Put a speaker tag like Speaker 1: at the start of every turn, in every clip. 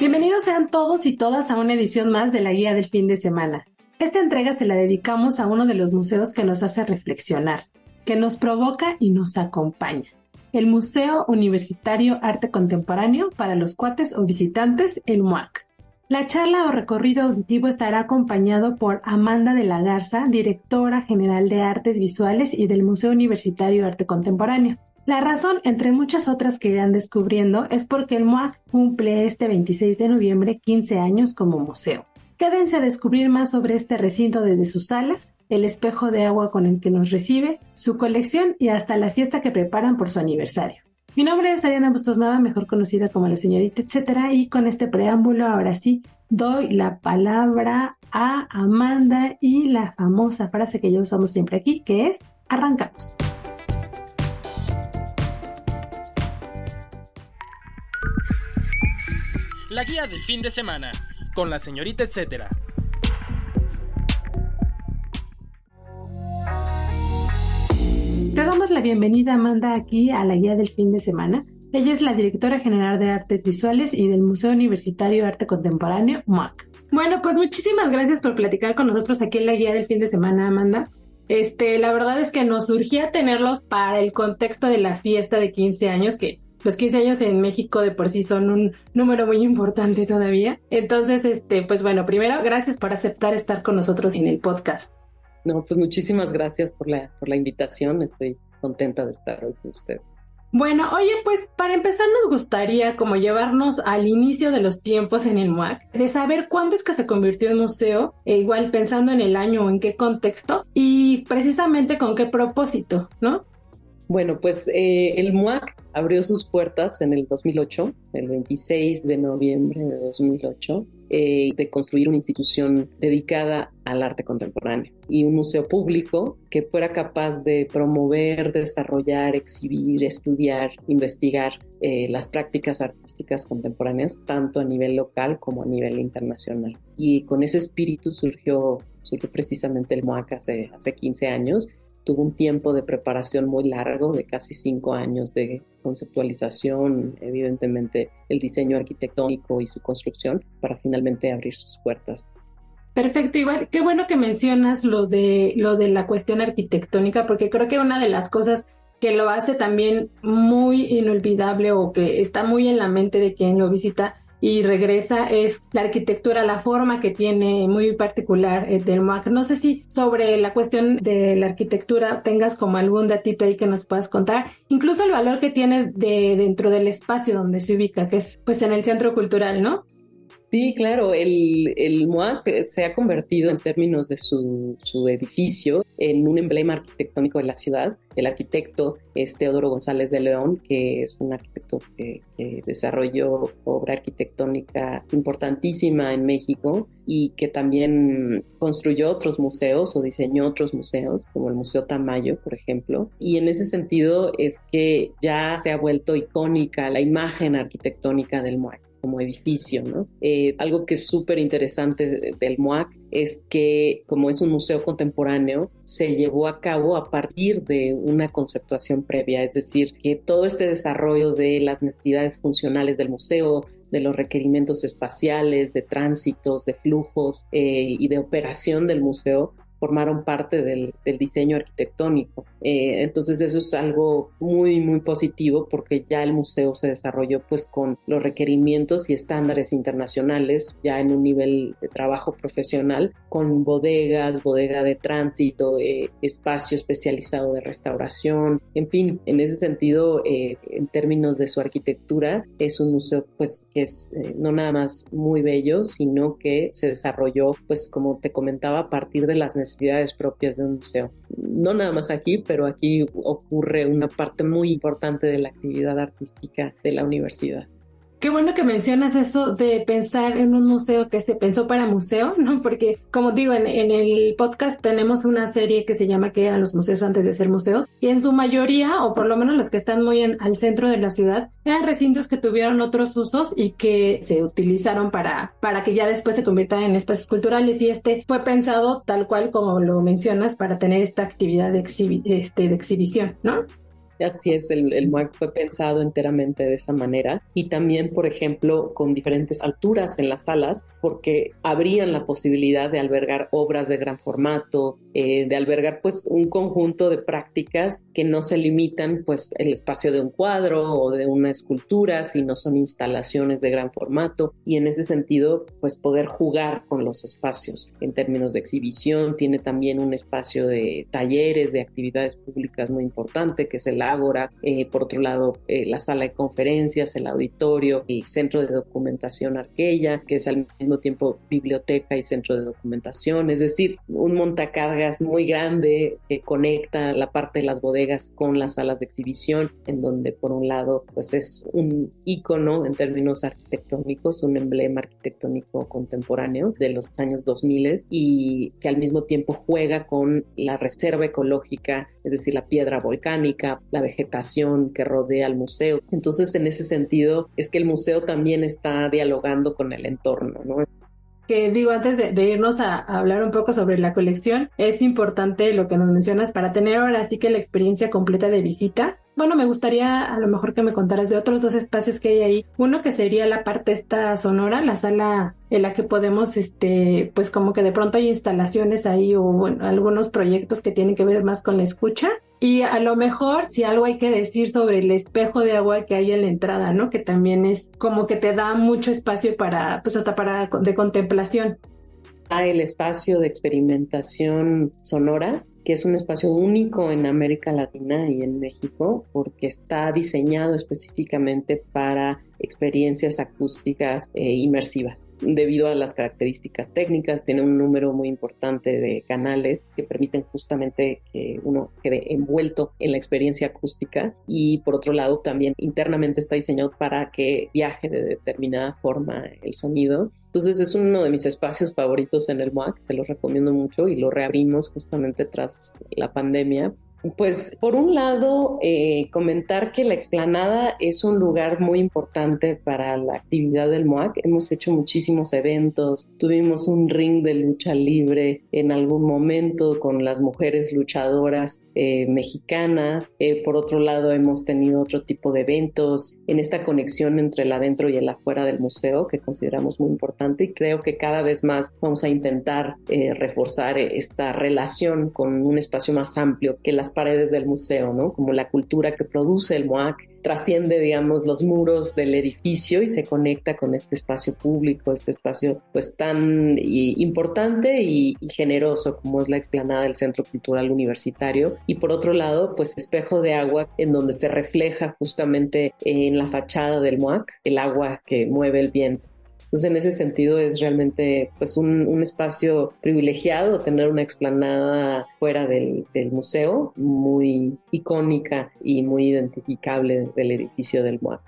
Speaker 1: Bienvenidos sean todos y todas a una edición más de la Guía del Fin de Semana. Esta entrega se la dedicamos a uno de los museos que nos hace reflexionar, que nos provoca y nos acompaña. El Museo Universitario Arte Contemporáneo para los cuates o visitantes, el MUAC. La charla o recorrido auditivo estará acompañado por Amanda de la Garza, directora general de Artes Visuales y del Museo Universitario Arte Contemporáneo. La razón, entre muchas otras que irán descubriendo, es porque el MUAC cumple este 26 de noviembre 15 años como museo. Quédense a descubrir más sobre este recinto desde sus salas, el espejo de agua con el que nos recibe, su colección y hasta la fiesta que preparan por su aniversario. Mi nombre es Ariana Bustos Nava, mejor conocida como la señorita etcétera, y con este preámbulo ahora sí doy la palabra a Amanda y la famosa frase que ya usamos siempre aquí, que es arrancamos.
Speaker 2: La guía del fin de semana, con la señorita etcétera.
Speaker 1: Te damos la bienvenida, Amanda, aquí a la guía del fin de semana. Ella es la directora general de Artes Visuales y del Museo Universitario de Arte Contemporáneo, MUAC. Bueno, pues muchísimas gracias por platicar con nosotros aquí en la guía del fin de semana, Amanda. Este, la verdad es que nos surgía tenerlos para el contexto de la fiesta de 15 años, que los 15 años en México de por sí son un número muy importante todavía. Entonces, este, pues bueno, primero, gracias por aceptar estar con nosotros en el podcast.
Speaker 3: No, pues muchísimas gracias por la, por la invitación. Estoy contenta de estar hoy con ustedes.
Speaker 1: Bueno, oye, pues para empezar nos gustaría como llevarnos al inicio de los tiempos en el MUAC, de saber cuándo es que se convirtió en museo, e igual pensando en el año o en qué contexto y precisamente con qué propósito, ¿no?
Speaker 3: Bueno, pues eh, el MUAC abrió sus puertas en el 2008, el 26 de noviembre de 2008, eh, de construir una institución dedicada al arte contemporáneo y un museo público que fuera capaz de promover, desarrollar, exhibir, estudiar, investigar eh, las prácticas artísticas contemporáneas, tanto a nivel local como a nivel internacional. Y con ese espíritu surgió, surgió precisamente el MUAC hace, hace 15 años tuvo un tiempo de preparación muy largo, de casi cinco años de conceptualización, evidentemente el diseño arquitectónico y su construcción, para finalmente abrir sus puertas.
Speaker 1: Perfecto, igual, qué bueno que mencionas lo de, lo de la cuestión arquitectónica, porque creo que una de las cosas que lo hace también muy inolvidable o que está muy en la mente de quien lo visita y regresa es la arquitectura, la forma que tiene muy particular eh, del. No sé si sobre la cuestión de la arquitectura tengas como algún datito ahí que nos puedas contar, incluso el valor que tiene de dentro del espacio donde se ubica, que es pues en el centro cultural, ¿no?
Speaker 3: Sí, claro, el, el MUAC se ha convertido en términos de su, edificio en un emblema arquitectónico de la ciudad. El arquitecto es Teodoro González de León, que es un arquitecto que, que desarrolló obra arquitectónica importantísima en México y que también construyó otros museos o diseñó otros museos, como el Museo Tamayo, por ejemplo. Y en ese sentido es que ya se ha vuelto icónica la imagen arquitectónica del MUAC como edificio, ¿no? Eh, algo que es súper interesante del MOAC es que como es un museo contemporáneo, se llevó a cabo a partir de una conceptuación previa, es decir, que todo este desarrollo de las necesidades funcionales del museo, de los requerimientos espaciales, de tránsitos, de flujos eh, y de operación del museo, formaron parte del, diseño arquitectónico. Eh, entonces eso es algo muy, muy positivo porque ya el museo se desarrolló pues con los requerimientos y estándares internacionales, ya en un nivel de trabajo profesional, con bodegas, bodega de tránsito, eh, espacio especializado de restauración, en fin, en ese sentido, eh, en términos de su arquitectura, es un museo pues que es no nada más muy bello, sino que se desarrolló pues como te comentaba a partir de las necesidades necesidades propias de un museo. No nada más aquí, pero aquí ocurre una parte muy importante de la actividad artística de la universidad.
Speaker 1: Qué bueno que mencionas eso de pensar en un museo que se pensó para museo, ¿no? Porque, como digo, en, el podcast tenemos una serie que se llama ¿Qué eran los museos antes de ser museos? Y en su mayoría, o por lo menos los que están muy en, al centro de la ciudad, eran recintos que tuvieron otros usos y que se utilizaron para, para que ya después se conviertan en espacios culturales. Y este fue pensado tal cual como lo mencionas para tener esta actividad de, este, de exhibición, ¿no?
Speaker 3: Así es, el, el MUAC fue pensado enteramente de esa manera. Y también, por ejemplo, con diferentes alturas en las salas, porque habrían la posibilidad de albergar obras de gran formato, eh, de albergar pues un conjunto de prácticas que no se limitan pues el espacio de un cuadro o de una escultura, sino son instalaciones de gran formato. Y en ese sentido pues poder jugar con los espacios en términos de exhibición, tiene también un espacio de talleres, de actividades públicas muy importante que es el Ágora, eh, por otro lado eh, la sala de conferencias, el auditorio, el centro de documentación Arquella, que es al mismo tiempo biblioteca y centro de documentación, es decir, un montacargas muy grande que conecta la parte de las bodegas con las salas de exhibición, en donde por un lado pues es un icono en términos arquitectónicos, un emblema arquitectónico contemporáneo de los años 2000 y que al mismo tiempo juega con la reserva ecológica, es decir, la piedra volcánica, la vegetación que rodea al museo. Entonces, en ese sentido, es que el museo también está dialogando con el entorno, ¿no?
Speaker 1: que digo, antes de, irnos a, hablar un poco sobre la colección, es importante lo que nos mencionas para tener ahora sí que la experiencia completa de visita. Bueno, me gustaría a lo mejor que me contaras de otros dos espacios que hay ahí. Uno que sería la parte esta sonora, la sala en la que podemos, este, pues como que de pronto hay instalaciones ahí o bueno, algunos proyectos que tienen que ver más con la escucha. Y a lo mejor si algo hay que decir sobre el espejo de agua que hay en la entrada, ¿no? Que también es como que te da mucho espacio para, pues hasta para de contemplación.
Speaker 3: Ah, el espacio de experimentación sonora que es un espacio único en América Latina y en México porque está diseñado específicamente para experiencias acústicas e inmersivas. Debido a las características técnicas, tiene un número muy importante de canales que permiten justamente que uno quede envuelto en la experiencia acústica y por otro lado también internamente está diseñado para que viaje de determinada forma el sonido entonces es uno de mis espacios favoritos en el MOAC, te lo recomiendo mucho y lo reabrimos justamente tras la pandemia pues por un lado, eh, comentar que la explanada es un lugar muy importante para la actividad del MOAC. Hemos hecho muchísimos eventos, tuvimos un ring de lucha libre en algún momento con las mujeres luchadoras eh, mexicanas. Eh, por otro lado, hemos tenido otro tipo de eventos en esta conexión entre el adentro y el afuera del museo que consideramos muy importante y creo que cada vez más vamos a intentar reforzar esta relación con un espacio más amplio que las paredes del museo, ¿no? Como la cultura que produce el MOAC trasciende, digamos, los muros del edificio y se conecta con este espacio público, este espacio pues tan importante y, generoso como es la explanada del Centro Cultural Universitario. Y por otro lado, pues espejo de agua en donde se refleja justamente en la fachada del MOAC el agua que mueve el viento. Entonces, en ese sentido es realmente pues un, espacio privilegiado tener una explanada fuera del, del, museo, muy icónica y muy identificable del edificio del MOAC.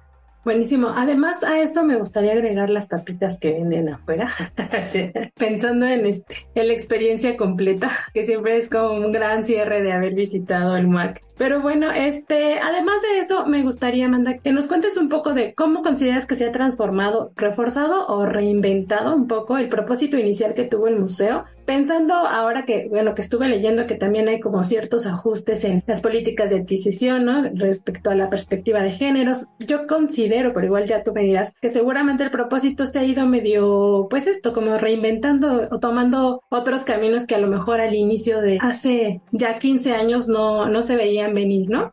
Speaker 1: Buenísimo. Además a eso me gustaría agregar las tapitas que venden afuera, pensando en este, en la experiencia completa, que siempre es como un gran cierre de haber visitado el MUAC. Pero bueno, este, además de eso, me gustaría, Amanda, que nos cuentes un poco de cómo consideras que se ha transformado, reforzado o reinventado un poco el propósito inicial que tuvo el museo Pensando ahora que, bueno, que estuve leyendo que también hay como ciertos ajustes en las políticas de adquisición, ¿no? Respecto a la perspectiva de géneros, yo considero, pero igual ya tú me dirás, que seguramente el propósito se ha ido medio, pues esto, como reinventando o tomando otros caminos que a lo mejor al inicio de hace ya 15 años no, no se veían venir, ¿no?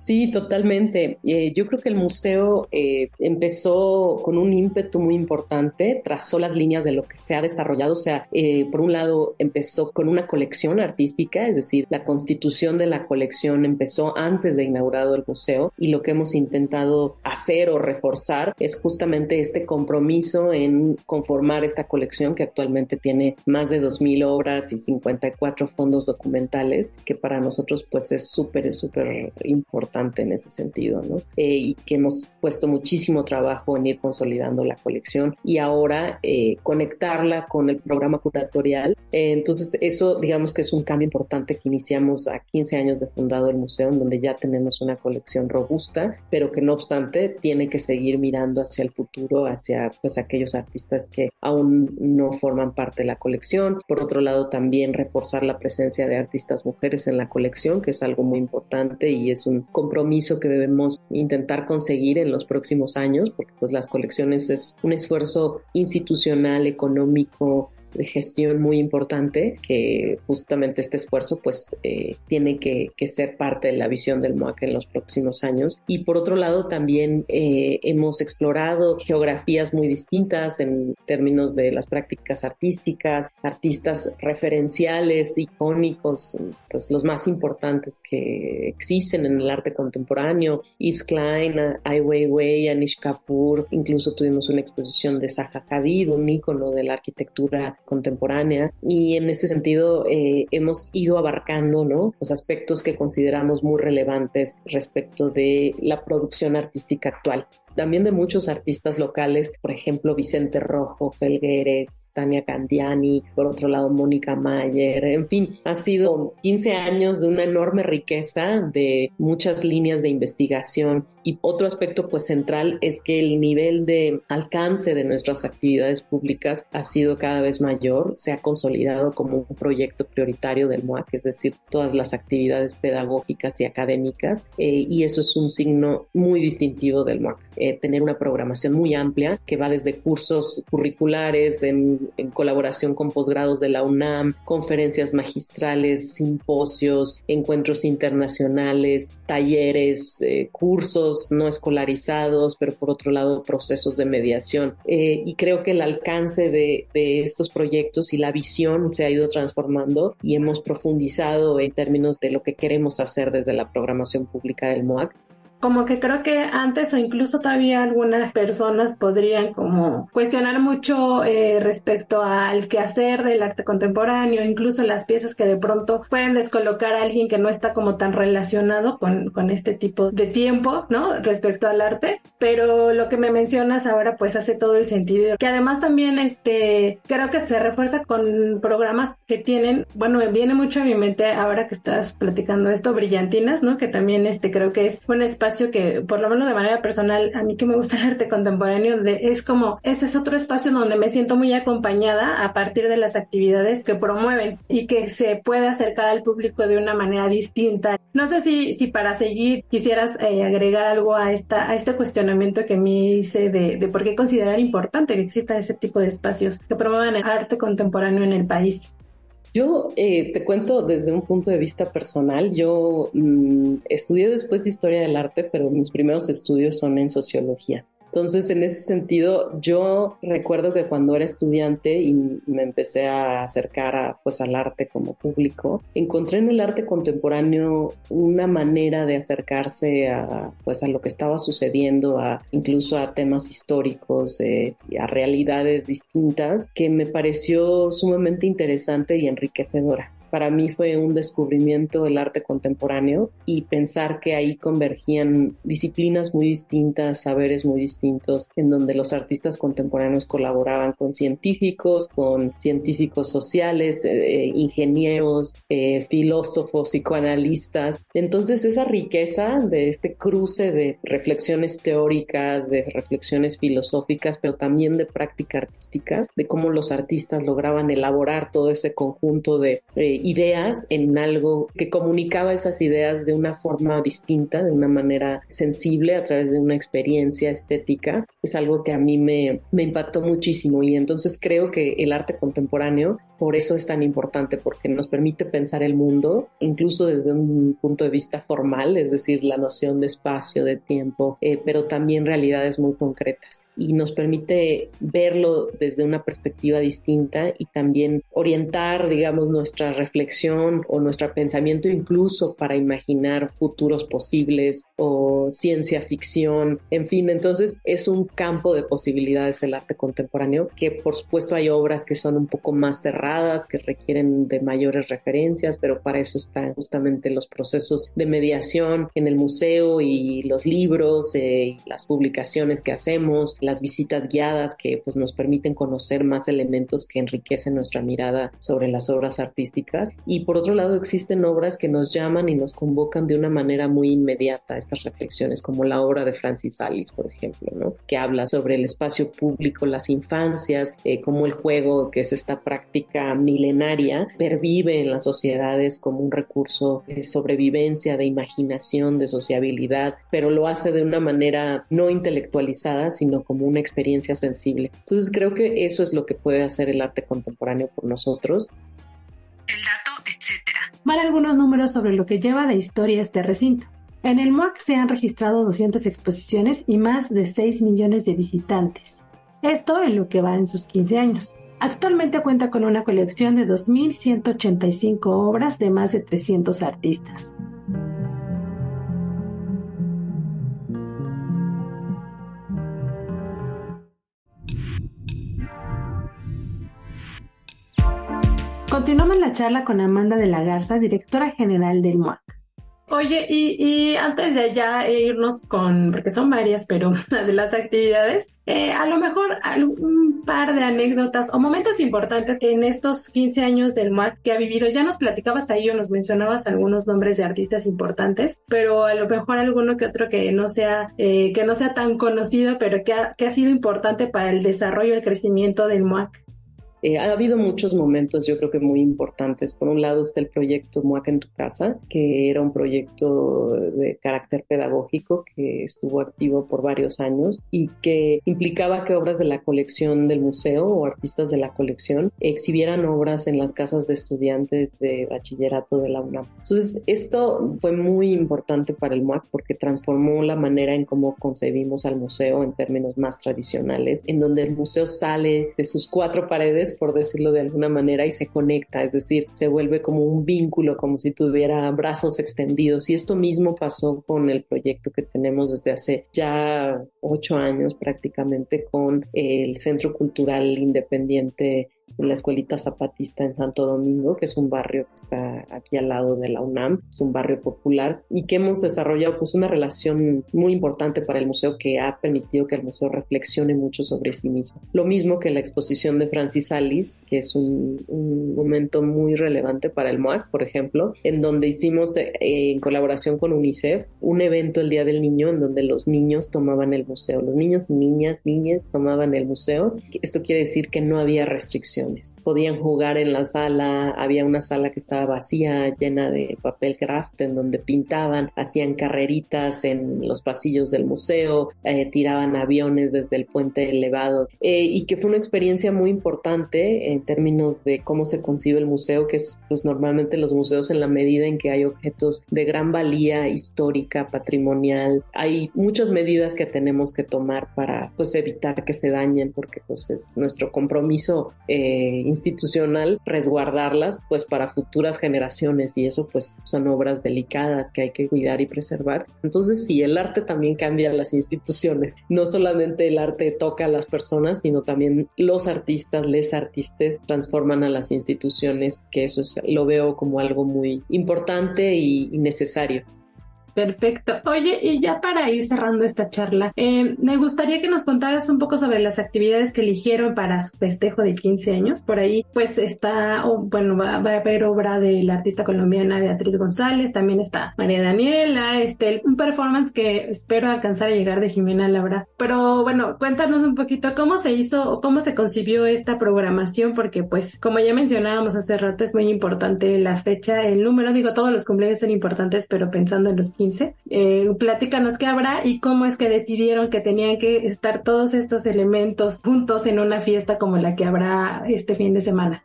Speaker 3: Sí, totalmente. Eh, yo creo que el museo eh, empezó con un ímpetu muy importante, trazó las líneas de lo que se ha desarrollado. O sea, eh, por un lado empezó con una colección artística, es decir, la constitución de la colección empezó antes de inaugurado el museo y lo que hemos intentado hacer o reforzar es justamente este compromiso en conformar esta colección que actualmente tiene más de 2.000 obras y 54 fondos documentales, que para nosotros pues es súper, súper importante en ese sentido, ¿no? Eh, y que hemos puesto muchísimo trabajo en ir consolidando la colección y ahora eh, conectarla con el programa curatorial. Eh, entonces, eso digamos que es un cambio importante que iniciamos a 15 años de fundado el museo, en donde ya tenemos una colección robusta, pero que no obstante tiene que seguir mirando hacia el futuro, hacia pues aquellos artistas que aún no forman parte de la colección. Por otro lado, también reforzar la presencia de artistas mujeres en la colección, que es algo muy importante y es un compromiso que debemos intentar conseguir en los próximos años, porque pues las colecciones es un esfuerzo institucional, económico, de gestión muy importante que justamente este esfuerzo pues eh, tiene que, ser parte de la visión del MOAC en los próximos años. Y por otro lado también eh, hemos explorado geografías muy distintas en términos de las prácticas artísticas artistas referenciales icónicos pues los más importantes que existen en el arte contemporáneo. Yves Klein, Ai Weiwei, Anish Kapoor. Incluso tuvimos una exposición de Zaha Hadid un ícono de la arquitectura contemporánea y en ese sentido eh, hemos ido abarcando ¿no? los aspectos que consideramos muy relevantes respecto de la producción artística actual también de muchos artistas locales, por ejemplo, Vicente Rojo, Felgueres, Tania Candiani, por otro lado, Mónica Mayer, en fin, ha sido 15 años de una enorme riqueza de muchas líneas de investigación y otro aspecto pues central es que el nivel de alcance de nuestras actividades públicas ha sido cada vez mayor, se ha consolidado como un proyecto prioritario del MOAC, es decir, todas las actividades pedagógicas y académicas eh, y eso es un signo muy distintivo del MOAC. Eh, tener una programación muy amplia que va desde cursos curriculares en, colaboración con posgrados de la UNAM, conferencias magistrales, simposios, encuentros internacionales, talleres, eh, cursos no escolarizados, pero por otro lado procesos de mediación. Eh, y creo que el alcance de, de estos proyectos y la visión se ha ido transformando y hemos profundizado en términos de lo que queremos hacer desde la programación pública del MOAC
Speaker 1: como que creo que antes o incluso todavía algunas personas podrían como cuestionar mucho eh, respecto al quehacer del arte contemporáneo, incluso las piezas que de pronto pueden descolocar a alguien que no está como tan relacionado con, con este tipo de tiempo, ¿no? Respecto al arte, pero lo que me mencionas ahora pues hace todo el sentido, que además también este, creo que se refuerza con programas que tienen, bueno, viene mucho a mi mente ahora que estás platicando esto, Brillantinas, ¿no? Que también este creo que es un espacio que, por lo menos de manera personal, a mí que me gusta el arte contemporáneo, de, es como, ese es otro espacio donde me siento muy acompañada a partir de las actividades que promueven y que se puede acercar al público de una manera distinta. No sé si, si para seguir quisieras eh, agregar algo a, esta, a este cuestionamiento que me hice de, de por qué considerar importante que exista ese tipo de espacios que promuevan el arte contemporáneo en el país.
Speaker 3: Yo eh, te cuento desde un punto de vista personal. Yo mm, estudié después de historia del arte, pero mis primeros estudios son en sociología. Entonces, en ese sentido, yo recuerdo que cuando era estudiante y me empecé a acercar a, pues, al arte como público, encontré en el arte contemporáneo una manera de acercarse a, pues, a lo que estaba sucediendo, a, incluso a temas históricos, eh, a realidades distintas, que me pareció sumamente interesante y enriquecedora para mí fue un descubrimiento del arte contemporáneo y pensar que ahí convergían disciplinas muy distintas, saberes muy distintos, en donde los artistas contemporáneos colaboraban con científicos, con científicos sociales, eh, eh, ingenieros, eh, filósofos, psicoanalistas. Entonces esa riqueza de este cruce de reflexiones teóricas, de reflexiones filosóficas, pero también de práctica artística, de cómo los artistas lograban elaborar todo ese conjunto de ideas en algo que comunicaba esas ideas de una forma distinta, de una manera sensible a través de una experiencia estética, es algo que a mí me, me impactó muchísimo y entonces creo que el arte contemporáneo por eso es tan importante, porque nos permite pensar el mundo, incluso desde un punto de vista formal, es decir, la noción de espacio, de tiempo, eh, pero también realidades muy concretas. Y nos permite verlo desde una perspectiva distinta y también orientar, digamos, nuestra reflexión o nuestro pensamiento incluso para imaginar futuros posibles o ciencia ficción, en fin, entonces es un campo de posibilidades el arte contemporáneo, que por supuesto hay obras que son un poco más cerradas, que requieren de mayores referencias, pero para eso están justamente los procesos de mediación en el museo y los libros, eh, las publicaciones que hacemos, las visitas guiadas que pues, nos permiten conocer más elementos que enriquecen nuestra mirada sobre las obras artísticas. Y por otro lado existen obras que nos llaman y nos convocan de una manera muy inmediata a estas reflexiones, como la obra de Francis Alice, por ejemplo, ¿no? que habla sobre el espacio público, las infancias, eh, como el juego, que es esta práctica milenaria pervive en las sociedades como un recurso de sobrevivencia, de imaginación, de sociabilidad, pero lo hace de una manera no intelectualizada, sino como una experiencia sensible. Entonces creo que eso es lo que puede hacer el arte contemporáneo por nosotros.
Speaker 1: El dato, etcétera. Mal algunos números sobre lo que lleva de historia este recinto. En el MOAC se han registrado 200 exposiciones y más de 6 millones de visitantes. Esto en lo que va en sus 15 años. Actualmente cuenta con una colección de 2.185 obras de más de 300 artistas. Continuamos la charla con Amanda de la Garza, directora general del MUAC. Oye, y, antes de ya irnos con, porque son varias, pero de las actividades, eh, a lo mejor un par de anécdotas o momentos importantes en estos 15 años del MAC que ha vivido. Ya nos platicabas ahí o nos mencionabas algunos nombres de artistas importantes, pero a lo mejor alguno que otro que no sea, eh, que no sea tan conocido, pero que ha, que ha sido importante para el desarrollo y el crecimiento del MAC.
Speaker 3: Eh, ha habido muchos momentos, yo creo que muy importantes. Por un lado está el proyecto MUAC en tu casa, que era un proyecto de carácter pedagógico que estuvo activo por varios años y que implicaba que obras de la colección del museo o artistas de la colección exhibieran obras en las casas de estudiantes de bachillerato de la UNAM. Entonces, esto fue muy importante para el MUAC porque transformó la manera en cómo concebimos al museo en términos más tradicionales, en donde el museo sale de sus cuatro paredes por decirlo de alguna manera, y se conecta, es decir, se vuelve como un vínculo, como si tuviera brazos extendidos. Y esto mismo pasó con el proyecto que tenemos desde hace ya ocho años prácticamente con el Centro Cultural Independiente en la Escuelita Zapatista en Santo Domingo, que es un barrio que está aquí al lado de la UNAM, es un barrio popular y que hemos desarrollado pues una relación muy importante para el museo que ha permitido que el museo reflexione mucho sobre sí mismo. Lo mismo que la exposición de Francis Alice, que es un, momento muy relevante para el MOAC, por ejemplo, en donde hicimos eh, en colaboración con UNICEF un evento el Día del Niño en donde los niños tomaban el museo, los niños, niñas, niñas tomaban el museo. Esto quiere decir que no había restricción Podían jugar en la sala, había una sala que estaba vacía, llena de papel craft, en donde pintaban, hacían carreritas en los pasillos del museo, eh, tiraban aviones desde el puente elevado, eh, y que fue una experiencia muy importante en términos de cómo se concibe el museo, que es pues normalmente los museos en la medida en que hay objetos de gran valía histórica, patrimonial, hay muchas medidas que tenemos que tomar para pues evitar que se dañen, porque pues es nuestro compromiso eh, institucional resguardarlas pues para futuras generaciones y eso pues son obras delicadas que hay que cuidar y preservar. Entonces sí, el arte también cambia las instituciones. No solamente el arte toca a las personas, sino también los artistas, les artistas transforman a las instituciones, que eso es, lo veo como algo muy importante y necesario.
Speaker 1: Perfecto. Oye, y ya para ir cerrando esta charla, eh, me gustaría que nos contaras un poco sobre las actividades que eligieron para su festejo de 15 años. Por ahí, pues está, bueno, va, a haber obra de la artista colombiana Beatriz González, también está María Daniela, este, un performance que espero alcanzar a llegar de Jimena Laura. Pero bueno, cuéntanos un poquito cómo se hizo o cómo se concibió esta programación, porque pues, como ya mencionábamos hace rato, es muy importante la fecha, el número, digo, todos los cumpleaños son importantes, pero pensando en los 15 eh, platícanos qué habrá y cómo es que decidieron que tenían que estar todos estos elementos juntos en una fiesta como la que habrá este fin de semana.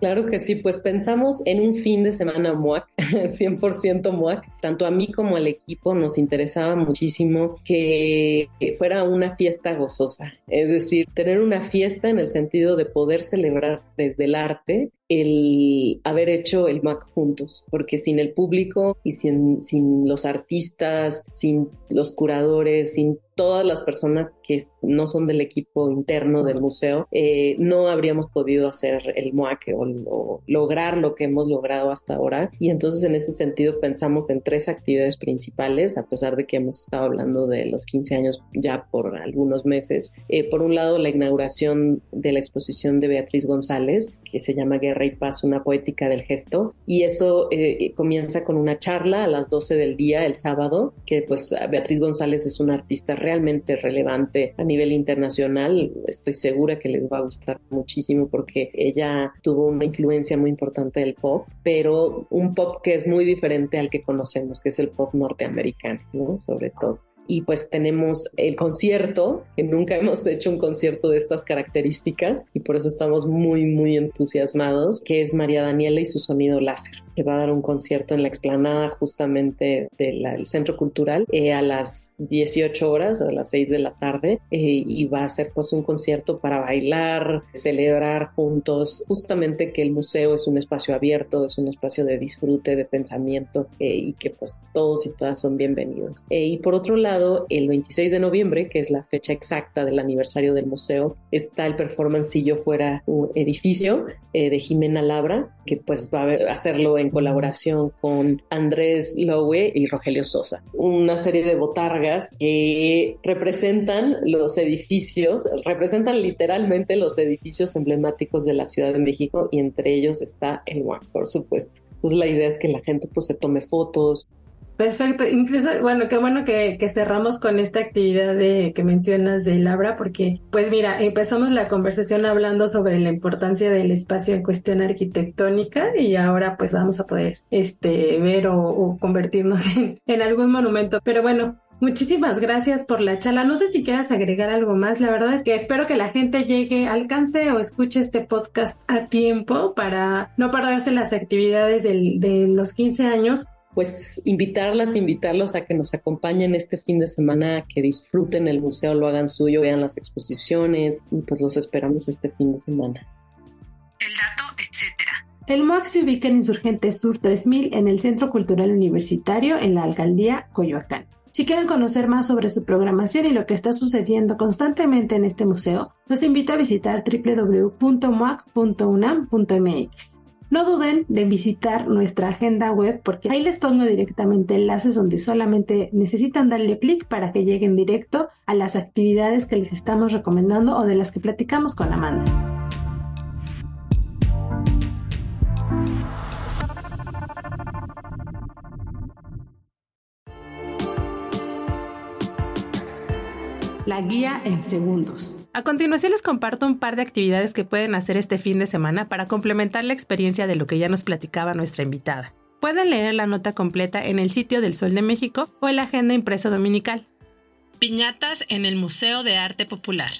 Speaker 3: Claro que sí, pues pensamos en un fin de semana MOAC, 100% MOAC. Tanto a mí como al equipo nos interesaba muchísimo que fuera una fiesta gozosa, es decir, tener una fiesta en el sentido de poder celebrar desde el arte el haber hecho el MAC juntos, porque sin el público y sin, sin los artistas, sin los curadores, sin todas las personas que no son del equipo interno del museo, eh, no habríamos podido hacer el MOAC o, lograr lo que hemos logrado hasta ahora. Y entonces en ese sentido pensamos en tres actividades principales, a pesar de que hemos estado hablando de los 15 años ya por algunos meses. Eh, por un lado, la inauguración de la exposición de Beatriz González, que se llama Guerra y Paz, una poética del gesto. Y eso eh, comienza con una charla a las 12 del día, el sábado, que pues Beatriz González es una artista realmente relevante a nivel internacional. Estoy segura que les va a gustar muchísimo porque ella tuvo una influencia muy importante del pop, pero un pop que es muy diferente al que conocemos, que es el pop norteamericano, ¿no? Sobre todo y pues tenemos el concierto, que nunca hemos hecho un concierto de estas características y por eso estamos muy, muy entusiasmados, que es María Daniela y su sonido láser, que va a dar un concierto en la explanada justamente del Centro Cultural eh, a las 18 horas, a las 6 de la tarde, eh, y va a ser pues un concierto para bailar, celebrar juntos, justamente que el museo es un espacio abierto, es un espacio de disfrute, de pensamiento eh, y que pues todos y todas son bienvenidos. y por otro lado, el 26 de noviembre, que es la fecha exacta del aniversario del museo, está el performance Si yo fuera un edificio eh, de Jimena Labra, que pues va a hacerlo en colaboración con Andrés Lowe y Rogelio Sosa. Una serie de botargas que representan los edificios, representan literalmente los edificios emblemáticos de la Ciudad de México y entre ellos está el WAC, por supuesto. Entonces la idea es que la gente pues se tome fotos,
Speaker 1: Perfecto, incluso, bueno, qué bueno que, cerramos con esta actividad de, que mencionas de Labra, porque, pues mira, empezamos la conversación hablando sobre la importancia del espacio en cuestión arquitectónica y ahora pues vamos a poder este, ver o, convertirnos en, en algún monumento. Pero bueno, Muchísimas gracias por la charla. No sé si quieras agregar algo más. La verdad es que espero que la gente llegue, alcance o escuche este podcast a tiempo para no perderse las actividades de los 15 años
Speaker 3: pues invitarlas, invitarlos a que nos acompañen este fin de semana, que disfruten el museo, lo hagan suyo, vean las exposiciones y pues los esperamos este fin de semana.
Speaker 4: El dato, etcétera.
Speaker 1: El MOAC se ubica en Insurgentes Sur 3000 en el Centro Cultural Universitario en la Alcaldía Coyoacán. Si quieren conocer más sobre su programación y lo que está sucediendo constantemente en este museo, los invito a visitar www.moac.unam.mx. No duden de visitar nuestra agenda web porque ahí les pongo directamente enlaces donde solamente necesitan darle clic para que lleguen directo a las actividades que les estamos recomendando o de las que platicamos con Amanda. La guía en segundos.
Speaker 5: A continuación les comparto un par de actividades que pueden hacer este fin de semana para complementar la experiencia de lo que ya nos platicaba nuestra invitada. Pueden leer la nota completa en el sitio del Sol de México o en la agenda impresa dominical. Piñatas en el Museo de Arte Popular.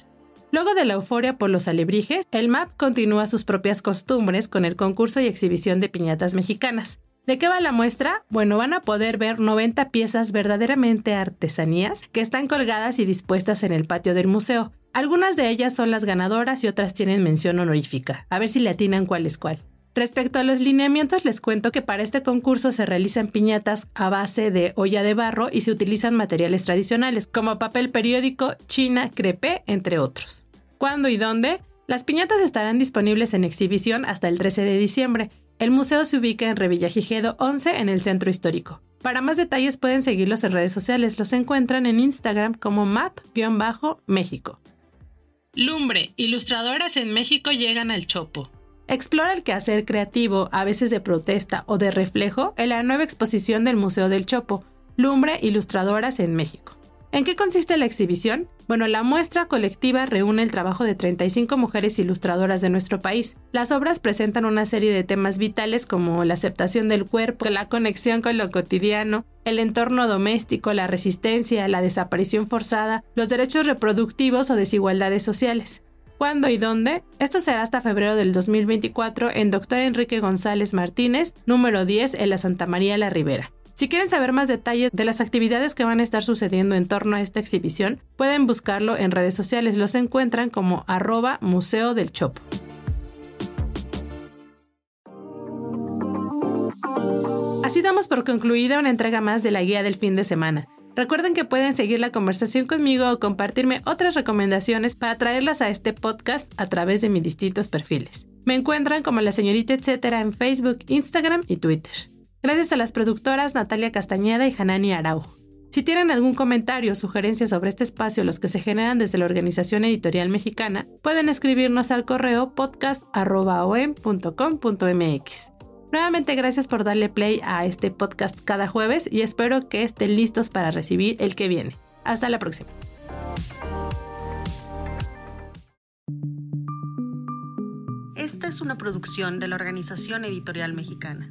Speaker 5: Luego de la euforia por los alebrijes, el MAP continúa sus propias costumbres con el concurso y exhibición de piñatas mexicanas. ¿De qué va la muestra? Bueno, van a poder ver 90 piezas verdaderamente artesanías que están colgadas y dispuestas en el patio del museo. Algunas de ellas son las ganadoras y otras tienen mención honorífica. A ver si le atinan cuál es cuál. Respecto a los lineamientos, les cuento que para este concurso se realizan piñatas a base de olla de barro y se utilizan materiales tradicionales como papel periódico, china, crepé, entre otros. ¿Cuándo y dónde? Las piñatas estarán disponibles en exhibición hasta el 13 de diciembre el museo se ubica en Revillagigedo 11 en el centro histórico.
Speaker 1: Para más detalles pueden seguirlos en redes sociales, los encuentran en Instagram como map-méxico. Lumbre, ilustradoras en México llegan al Chopo. Explora el quehacer creativo, a veces de protesta o de reflejo, en la nueva exposición del Museo del Chopo, Lumbre, ilustradoras en México. ¿En qué consiste la exhibición? Bueno, la muestra colectiva reúne el trabajo de 35 mujeres ilustradoras de nuestro país. Las obras presentan una serie de temas vitales como la aceptación del cuerpo, la conexión con lo cotidiano, el entorno doméstico, la resistencia, la desaparición forzada, los derechos reproductivos o desigualdades sociales. ¿Cuándo y dónde? Esto será hasta febrero del 2024 en Dr. Enrique González Martínez, número 10 en la Santa María la Ribera. Si quieren saber más detalles de las actividades que van a estar sucediendo en torno a esta exhibición, pueden buscarlo en redes sociales. Los encuentran como arroba Museo del Chopo. Así damos por concluida una entrega más de la guía del fin de semana. Recuerden que pueden seguir la conversación conmigo o compartirme otras recomendaciones para traerlas a este podcast a través de mis distintos perfiles. Me encuentran como la señorita etcétera en Facebook, Instagram y Twitter. Gracias a las productoras Natalia Castañeda y Hanani Araujo. Si tienen algún comentario o sugerencia sobre este espacio, los que se generan desde la Organización Editorial Mexicana, pueden escribirnos al correo podcast.com.mx. Nuevamente gracias por darle play a este podcast cada jueves y espero que estén listos para recibir el que viene. Hasta la próxima.
Speaker 6: Esta es una producción de la Organización Editorial Mexicana.